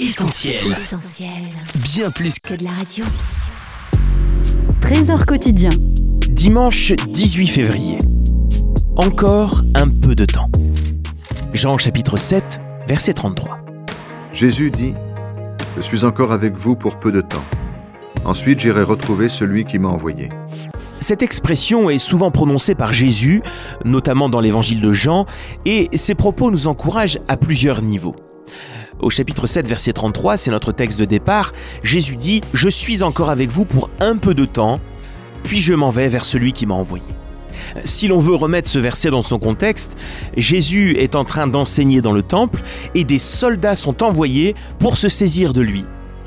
Essentiel. Bien plus que de la radio. Trésor quotidien. Dimanche 18 février. Encore un peu de temps. Jean chapitre 7, verset 33. Jésus dit, Je suis encore avec vous pour peu de temps. Ensuite j'irai retrouver celui qui m'a envoyé. Cette expression est souvent prononcée par Jésus, notamment dans l'évangile de Jean, et ses propos nous encouragent à plusieurs niveaux. Au chapitre 7, verset 33, c'est notre texte de départ, Jésus dit ⁇ Je suis encore avec vous pour un peu de temps, puis je m'en vais vers celui qui m'a envoyé. Si l'on veut remettre ce verset dans son contexte, Jésus est en train d'enseigner dans le temple et des soldats sont envoyés pour se saisir de lui.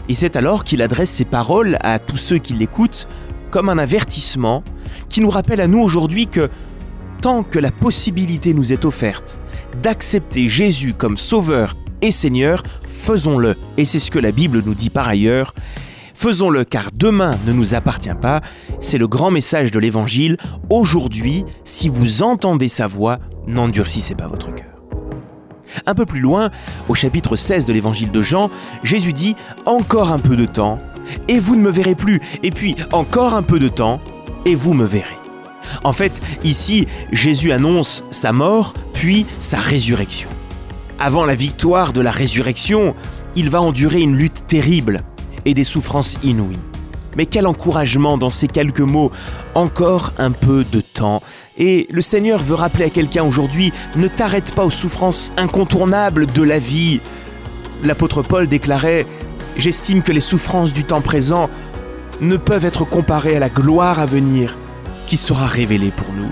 Et c'est alors qu'il adresse ses paroles à tous ceux qui l'écoutent comme un avertissement qui nous rappelle à nous aujourd'hui que tant que la possibilité nous est offerte d'accepter Jésus comme Sauveur et Seigneur, faisons-le. Et c'est ce que la Bible nous dit par ailleurs. Faisons-le car demain ne nous appartient pas. C'est le grand message de l'Évangile. Aujourd'hui, si vous entendez sa voix, n'endurcissez pas votre cœur. Un peu plus loin, au chapitre 16 de l'Évangile de Jean, Jésus dit ⁇ Encore un peu de temps, et vous ne me verrez plus, et puis encore un peu de temps, et vous me verrez. En fait, ici, Jésus annonce sa mort, puis sa résurrection. Avant la victoire de la résurrection, il va endurer une lutte terrible et des souffrances inouïes. Mais quel encouragement dans ces quelques mots. Encore un peu de temps. Et le Seigneur veut rappeler à quelqu'un aujourd'hui, ne t'arrête pas aux souffrances incontournables de la vie. L'apôtre Paul déclarait, J'estime que les souffrances du temps présent ne peuvent être comparées à la gloire à venir qui sera révélée pour nous.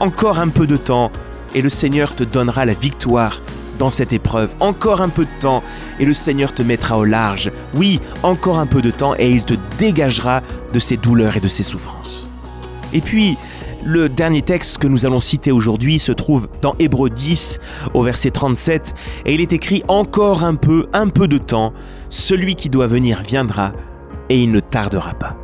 Encore un peu de temps et le Seigneur te donnera la victoire dans cette épreuve. Encore un peu de temps et le Seigneur te mettra au large. Oui, encore un peu de temps et il te dégagera de ses douleurs et de ses souffrances. Et puis, le dernier texte que nous allons citer aujourd'hui se trouve dans Hébreu 10 au verset 37 et il est écrit Encore un peu, un peu de temps, celui qui doit venir viendra et il ne tardera pas.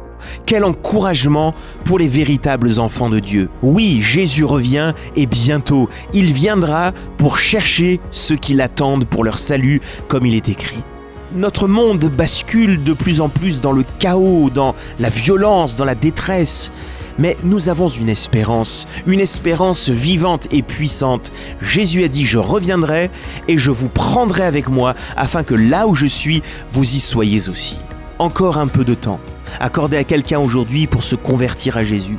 Quel encouragement pour les véritables enfants de Dieu. Oui, Jésus revient et bientôt, il viendra pour chercher ceux qui l'attendent pour leur salut, comme il est écrit. Notre monde bascule de plus en plus dans le chaos, dans la violence, dans la détresse. Mais nous avons une espérance, une espérance vivante et puissante. Jésus a dit, je reviendrai et je vous prendrai avec moi afin que là où je suis, vous y soyez aussi. Encore un peu de temps accordé à quelqu'un aujourd'hui pour se convertir à Jésus.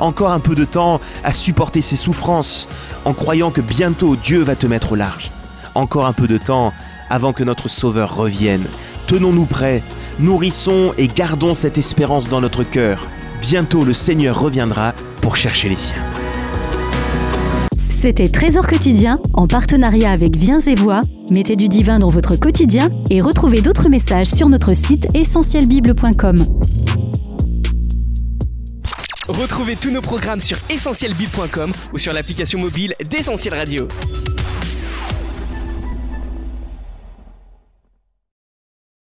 Encore un peu de temps à supporter ses souffrances en croyant que bientôt Dieu va te mettre au large. Encore un peu de temps avant que notre Sauveur revienne. Tenons-nous prêts, nourrissons et gardons cette espérance dans notre cœur. Bientôt le Seigneur reviendra pour chercher les siens. C'était Trésor quotidien en partenariat avec Viens et Voix. Mettez du divin dans votre quotidien et retrouvez d'autres messages sur notre site essentielbible.com. Retrouvez tous nos programmes sur essentielbible.com ou sur l'application mobile d'Essentiel Radio.